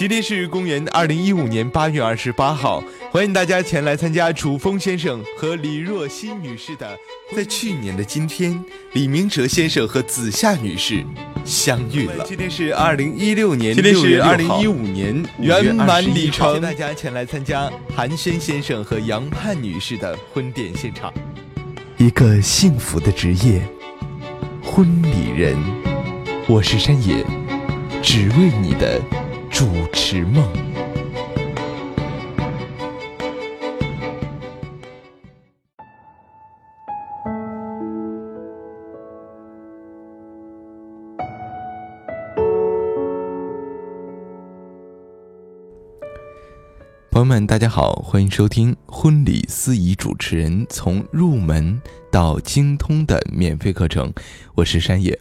今天是公元二零一五年八月二十八号，欢迎大家前来参加楚风先生和李若曦女士的。在去年的今天，李明哲先生和子夏女士相遇了。今天是二零一六年，今天是二零一五年圆满礼成，大家前来参加韩轩先生和杨盼女士的婚典现场。一个幸福的职业，婚礼人。我是山野，只为你的。主持梦，朋友们，大家好，欢迎收听婚礼司仪主持人从入门到精通的免费课程，我是山野。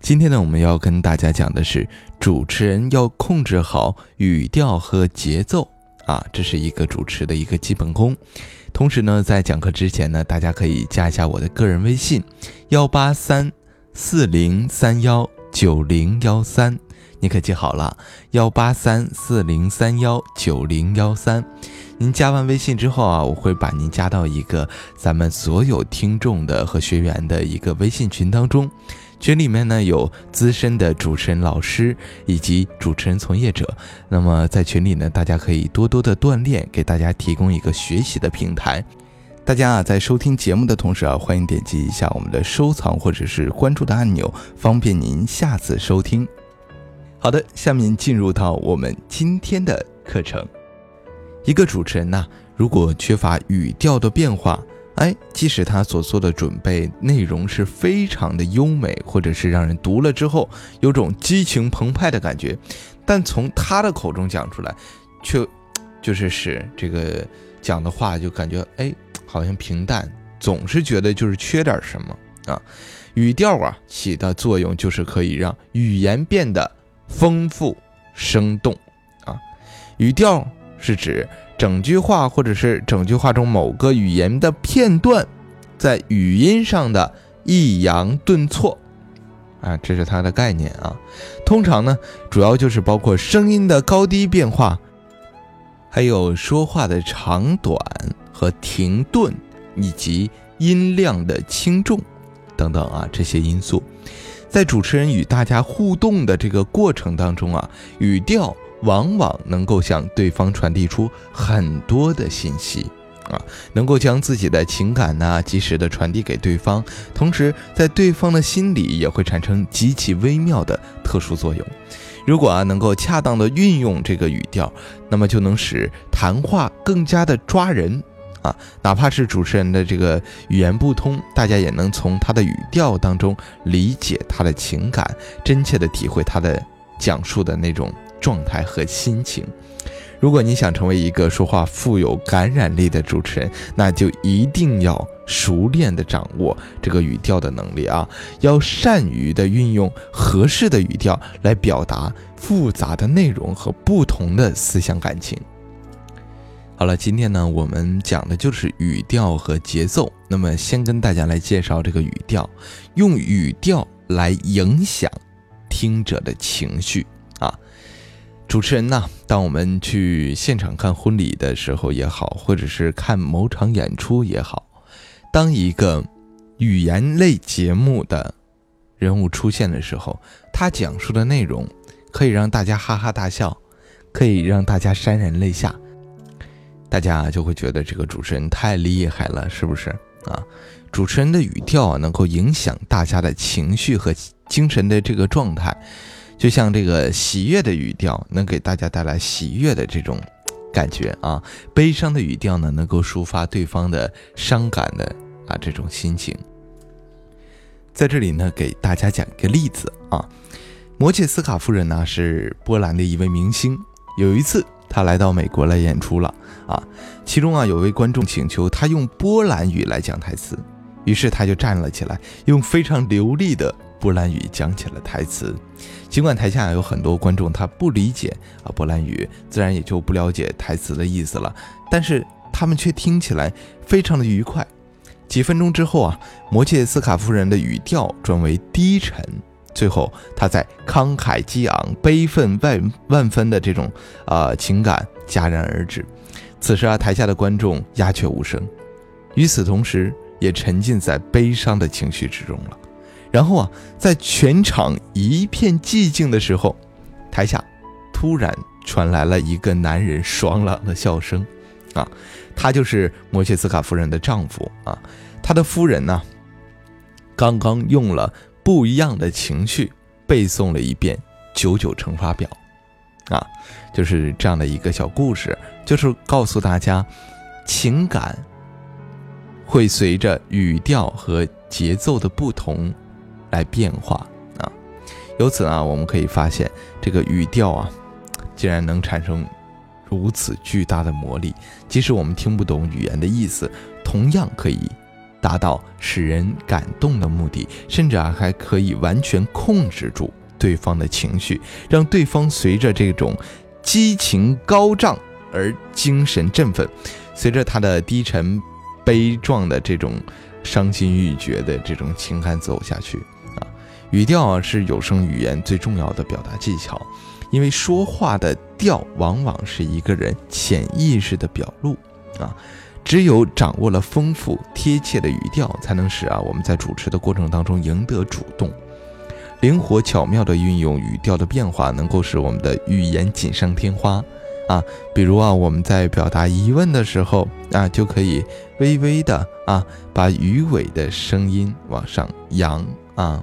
今天呢，我们要跟大家讲的是，主持人要控制好语调和节奏啊，这是一个主持的一个基本功。同时呢，在讲课之前呢，大家可以加一下我的个人微信：幺八三四零三幺九零幺三，你可记好了，幺八三四零三幺九零幺三。您加完微信之后啊，我会把您加到一个咱们所有听众的和学员的一个微信群当中。群里面呢有资深的主持人老师以及主持人从业者，那么在群里呢，大家可以多多的锻炼，给大家提供一个学习的平台。大家啊，在收听节目的同时啊，欢迎点击一下我们的收藏或者是关注的按钮，方便您下次收听。好的，下面进入到我们今天的课程。一个主持人呐，如果缺乏语调的变化。哎，即使他所做的准备内容是非常的优美，或者是让人读了之后有种激情澎湃的感觉，但从他的口中讲出来，却就是使这个讲的话就感觉哎，好像平淡，总是觉得就是缺点什么啊。语调啊起的作用就是可以让语言变得丰富生动啊。语调是指。整句话或者是整句话中某个语言的片段，在语音上的抑扬顿挫，啊，这是它的概念啊。通常呢，主要就是包括声音的高低变化，还有说话的长短和停顿，以及音量的轻重等等啊这些因素。在主持人与大家互动的这个过程当中啊，语调。往往能够向对方传递出很多的信息，啊，能够将自己的情感呢及时的传递给对方，同时在对方的心里也会产生极其微妙的特殊作用。如果啊能够恰当的运用这个语调，那么就能使谈话更加的抓人，啊，哪怕是主持人的这个语言不通，大家也能从他的语调当中理解他的情感，真切的体会他的讲述的那种。状态和心情。如果你想成为一个说话富有感染力的主持人，那就一定要熟练的掌握这个语调的能力啊！要善于的运用合适的语调来表达复杂的内容和不同的思想感情。好了，今天呢，我们讲的就是语调和节奏。那么，先跟大家来介绍这个语调，用语调来影响听者的情绪。主持人呢？当我们去现场看婚礼的时候也好，或者是看某场演出也好，当一个语言类节目的人物出现的时候，他讲述的内容可以让大家哈哈大笑，可以让大家潸然泪下，大家就会觉得这个主持人太厉害了，是不是啊？主持人的语调，能够影响大家的情绪和精神的这个状态。就像这个喜悦的语调能给大家带来喜悦的这种感觉啊，悲伤的语调呢能够抒发对方的伤感的啊这种心情。在这里呢，给大家讲一个例子啊，摩切斯卡夫人呢是波兰的一位明星，有一次她来到美国来演出了啊，其中啊有位观众请求她用波兰语来讲台词，于是她就站了起来，用非常流利的。波兰语讲起了台词，尽管台下有很多观众他不理解啊波兰语，自然也就不了解台词的意思了，但是他们却听起来非常的愉快。几分钟之后啊，摩切斯卡夫人的语调转为低沉，最后他在慷慨激昂、悲愤万万分的这种啊情感戛然而止。此时啊，台下的观众鸦雀无声，与此同时也沉浸在悲伤的情绪之中了。然后啊，在全场一片寂静的时候，台下突然传来了一个男人爽朗的笑声，啊，他就是摩切斯卡夫人的丈夫啊。他的夫人呢，刚刚用了不一样的情绪背诵了一遍九九乘法表，啊，就是这样的一个小故事，就是告诉大家，情感会随着语调和节奏的不同。来变化啊！由此呢，我们可以发现，这个语调啊，竟然能产生如此巨大的魔力。即使我们听不懂语言的意思，同样可以达到使人感动的目的，甚至啊，还可以完全控制住对方的情绪，让对方随着这种激情高涨而精神振奋，随着他的低沉悲壮的这种伤心欲绝的这种情感走下去。语调啊是有声语言最重要的表达技巧，因为说话的调往往是一个人潜意识的表露啊。只有掌握了丰富贴切的语调，才能使啊我们在主持的过程当中赢得主动。灵活巧妙的运用语调的变化，能够使我们的语言锦上添花啊。比如啊我们在表达疑问的时候啊，就可以微微的啊把鱼尾的声音往上扬啊。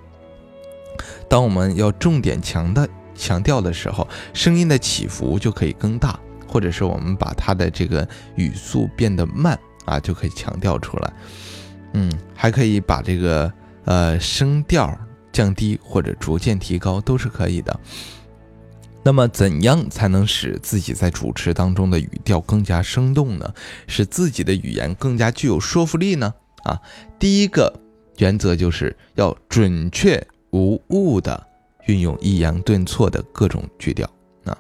当我们要重点强的强调的时候，声音的起伏就可以更大，或者是我们把它的这个语速变得慢啊，就可以强调出来。嗯，还可以把这个呃声调降低或者逐渐提高，都是可以的。那么，怎样才能使自己在主持当中的语调更加生动呢？使自己的语言更加具有说服力呢？啊，第一个原则就是要准确。无误的运用抑扬顿挫的各种句调啊，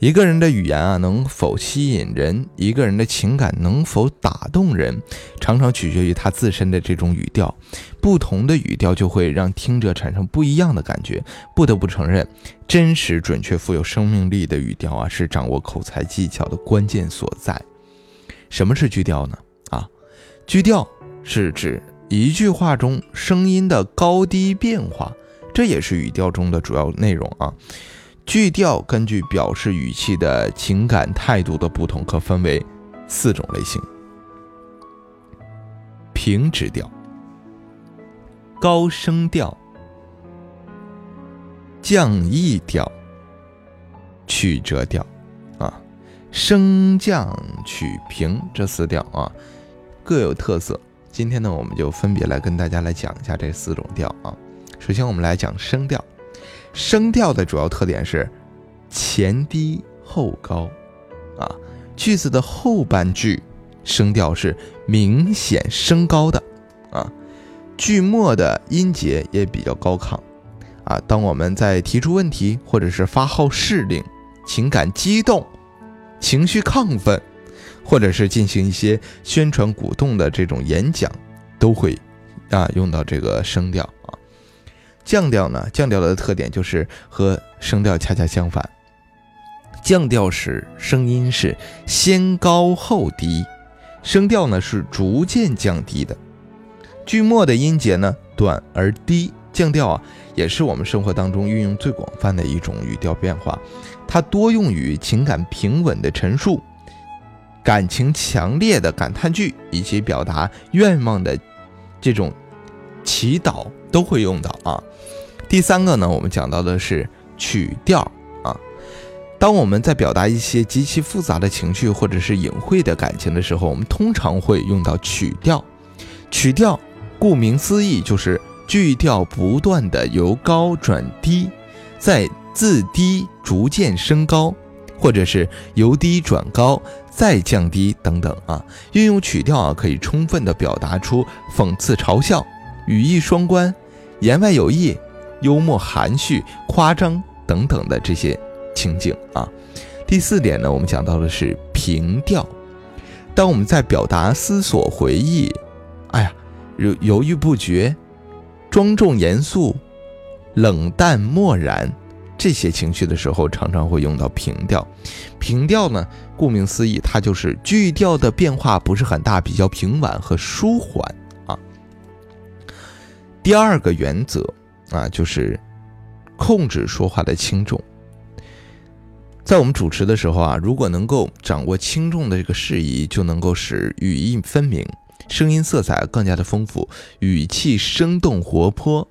一个人的语言啊能否吸引人，一个人的情感能否打动人，常常取决于他自身的这种语调。不同的语调就会让听者产生不一样的感觉。不得不承认，真实、准确、富有生命力的语调啊，是掌握口才技巧的关键所在。什么是句调呢？啊，句调是指。一句话中声音的高低变化，这也是语调中的主要内容啊。句调根据表示语气的情感态度的不同，可分为四种类型：平直调、高声调、降 E 调、曲折调啊。升降曲平这四调啊，各有特色。今天呢，我们就分别来跟大家来讲一下这四种调啊。首先，我们来讲声调。声调的主要特点是前低后高啊。句子的后半句声调是明显升高的啊。句末的音节也比较高亢啊。当我们在提出问题或者是发号施令、情感激动、情绪亢奋。或者是进行一些宣传鼓动的这种演讲，都会啊用到这个声调啊。降调呢，降调的特点就是和声调恰恰相反。降调时声音是先高后低，声调呢是逐渐降低的。句末的音节呢短而低，降调啊也是我们生活当中运用最广泛的一种语调变化，它多用于情感平稳的陈述。感情强烈的感叹句以及表达愿望的这种祈祷都会用到啊。第三个呢，我们讲到的是曲调啊。当我们在表达一些极其复杂的情绪或者是隐晦的感情的时候，我们通常会用到曲调。曲调顾名思义就是句调不断的由高转低，再自低逐渐升高。或者是由低转高，再降低等等啊，运用曲调啊，可以充分的表达出讽刺、嘲笑、语义双关、言外有意、幽默、含蓄、夸张等等的这些情景啊。第四点呢，我们讲到的是平调。当我们在表达思索、回忆，哎呀，犹犹豫不决、庄重严肃、冷淡漠然这些情绪的时候，常常会用到平调。平调呢，顾名思义，它就是句调的变化不是很大，比较平稳和舒缓啊。第二个原则啊，就是控制说话的轻重。在我们主持的时候啊，如果能够掌握轻重的这个适宜，就能够使语义分明，声音色彩更加的丰富，语气生动活泼，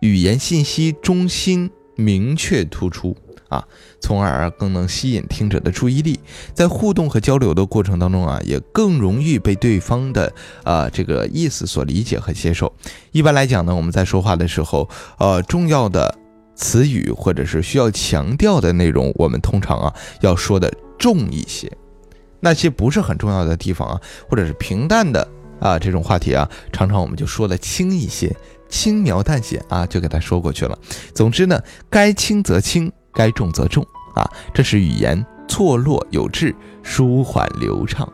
语言信息中心明确突出啊，从而更能吸引听者的注意力。在互动和交流的过程当中啊，也更容易被对方的啊这个意思所理解和接受。一般来讲呢，我们在说话的时候，呃，重要的。词语或者是需要强调的内容，我们通常啊要说的重一些；那些不是很重要的地方啊，或者是平淡的啊这种话题啊，常常我们就说的轻一些，轻描淡写啊就给他说过去了。总之呢，该轻则轻，该重则重啊，这是语言错落有致、舒缓流畅。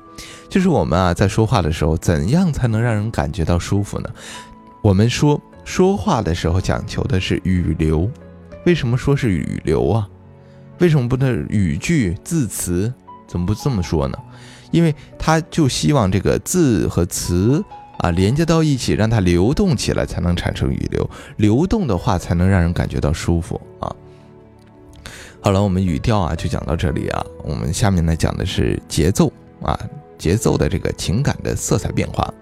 就是我们啊在说话的时候，怎样才能让人感觉到舒服呢？我们说说话的时候讲求的是语流。为什么说是语流啊？为什么不能语句字词？怎么不这么说呢？因为他就希望这个字和词啊连接到一起，让它流动起来，才能产生语流。流动的话，才能让人感觉到舒服啊。好了，我们语调啊就讲到这里啊。我们下面呢讲的是节奏啊，节奏的这个情感的色彩变化。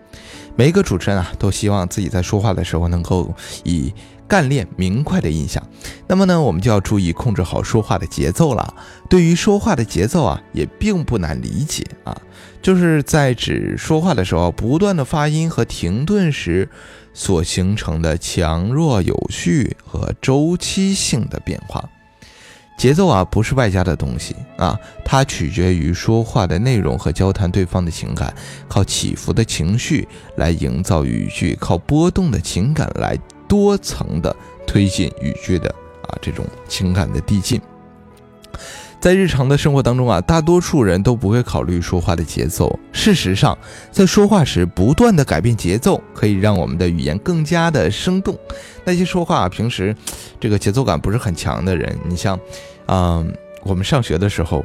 每一个主持人啊都希望自己在说话的时候能够以。干练明快的印象，那么呢，我们就要注意控制好说话的节奏了。对于说话的节奏啊，也并不难理解啊，就是在指说话的时候不断的发音和停顿时所形成的强弱有序和周期性的变化。节奏啊，不是外加的东西啊，它取决于说话的内容和交谈对方的情感，靠起伏的情绪来营造语句，靠波动的情感来。多层的推进语句的啊，这种情感的递进，在日常的生活当中啊，大多数人都不会考虑说话的节奏。事实上，在说话时不断的改变节奏，可以让我们的语言更加的生动。那些说话平时这个节奏感不是很强的人，你像，嗯，我们上学的时候。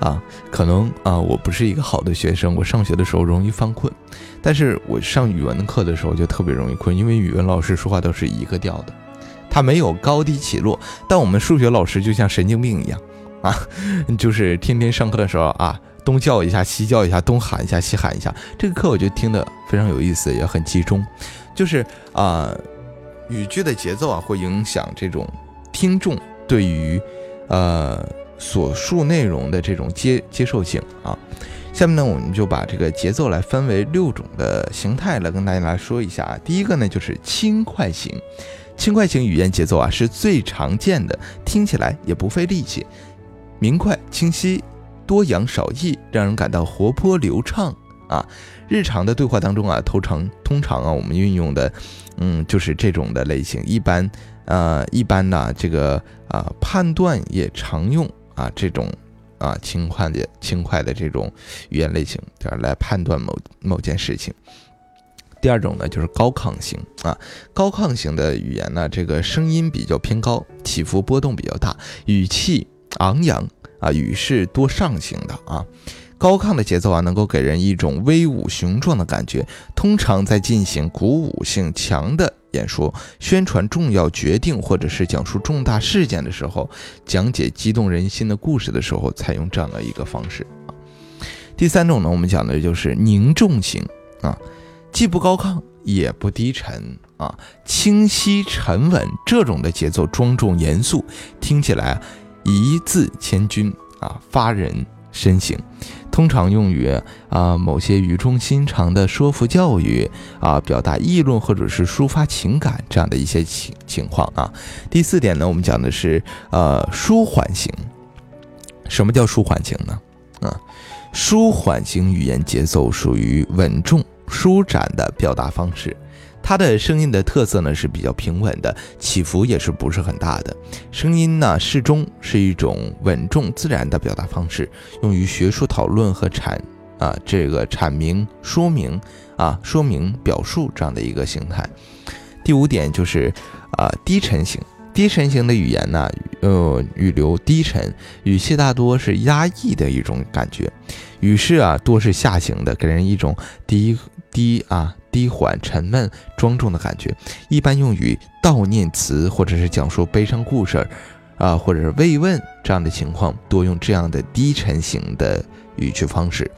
啊，可能啊，我不是一个好的学生，我上学的时候容易犯困，但是我上语文课的时候就特别容易困，因为语文老师说话都是一个调的，他没有高低起落。但我们数学老师就像神经病一样啊，就是天天上课的时候啊，东叫一下，西叫一下，东喊一下，西喊一下。这个课我就听得非常有意思，也很集中。就是啊，语句的节奏啊，会影响这种听众对于呃。所述内容的这种接接受性啊，下面呢，我们就把这个节奏来分为六种的形态来跟大家来说一下啊。第一个呢，就是轻快型，轻快型语言节奏啊是最常见的，听起来也不费力气，明快清晰，多扬少抑，让人感到活泼流畅啊。日常的对话当中啊，通常通常啊，我们运用的，嗯，就是这种的类型。一般呃，一般呢，这个啊判断也常用。啊，这种啊轻快的轻快的这种语言类型，就是来判断某某件事情。第二种呢，就是高亢型啊，高亢型的语言呢，这个声音比较偏高，起伏波动比较大，语气昂扬啊，语势多上行的啊。高亢的节奏啊，能够给人一种威武雄壮的感觉。通常在进行鼓舞性强的演说、宣传重要决定或者是讲述重大事件的时候，讲解激动人心的故事的时候，采用这样的一个方式啊。第三种呢，我们讲的就是凝重型啊，既不高亢也不低沉啊，清晰沉稳，这种的节奏庄重严肃，听起来一字千钧啊，发人深省。通常用于啊某些语重心长的说服教育啊，表达议论或者是抒发情感这样的一些情情况啊。第四点呢，我们讲的是呃舒缓型。什么叫舒缓型呢？啊，舒缓型语言节奏属于稳重舒展的表达方式。它的声音的特色呢是比较平稳的，起伏也是不是很大的，声音呢适中，是一种稳重自然的表达方式，用于学术讨论和阐啊这个阐明说明啊说明表述这样的一个形态。第五点就是啊低沉型，低沉型的语言呢，呃，语流低沉，语气大多是压抑的一种感觉，语势啊多是下行的，给人一种低低啊低缓、沉闷、庄重的感觉。一般用于悼念词或者是讲述悲伤故事，啊，或者是慰问这样的情况，多用这样的低沉型的语句方式。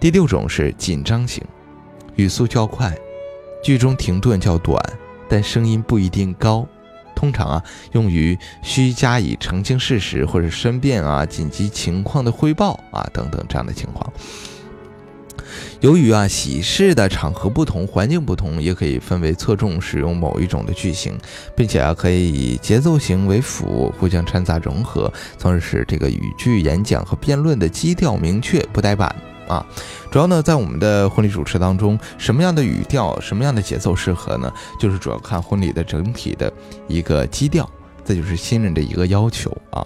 第六种是紧张型，语速较快，句中停顿较短，但声音不一定高。通常啊，用于需加以澄清事实或者申辩啊、紧急情况的汇报啊等等这样的情况。由于啊喜事的场合不同、环境不同，也可以分为侧重使用某一种的句型，并且啊可以以节奏型为辅，互相掺杂融合，从而使这个语句、演讲和辩论的基调明确，不呆板。啊，主要呢，在我们的婚礼主持当中，什么样的语调、什么样的节奏适合呢？就是主要看婚礼的整体的一个基调，这就是新人的一个要求啊。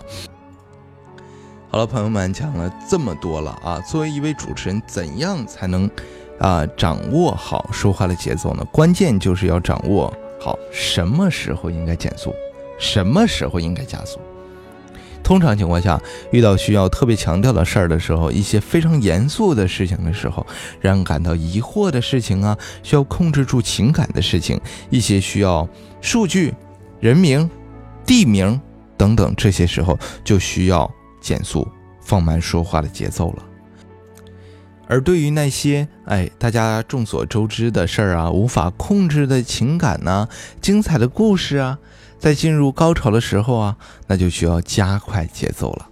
好了，朋友们，讲了这么多了啊，作为一位主持人，怎样才能啊掌握好说话的节奏呢？关键就是要掌握好什么时候应该减速，什么时候应该加速。通常情况下，遇到需要特别强调的事儿的时候，一些非常严肃的事情的时候，让人感到疑惑的事情啊，需要控制住情感的事情，一些需要数据、人名、地名等等，这些时候就需要减速、放慢说话的节奏了。而对于那些哎，大家众所周知的事儿啊，无法控制的情感呢，精彩的故事啊。在进入高潮的时候啊，那就需要加快节奏了。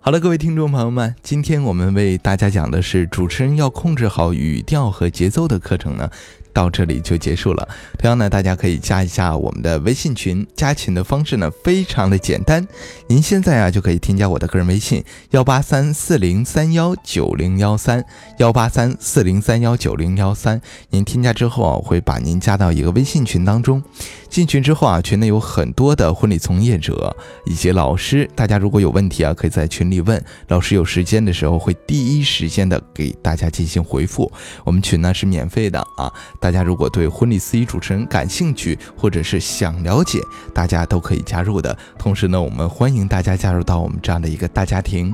好了，各位听众朋友们，今天我们为大家讲的是主持人要控制好语调和节奏的课程呢。到这里就结束了。同样呢，大家可以加一下我们的微信群，加群的方式呢非常的简单。您现在啊就可以添加我的个人微信幺八三四零三幺九零幺三幺八三四零三幺九零幺三。您添加之后啊，我会把您加到一个微信群当中。进群之后啊，群内有很多的婚礼从业者以及老师，大家如果有问题啊，可以在群里问老师，有时间的时候会第一时间的给大家进行回复。我们群呢是免费的啊。大家如果对婚礼司仪主持人感兴趣，或者是想了解，大家都可以加入的。同时呢，我们欢迎大家加入到我们这样的一个大家庭。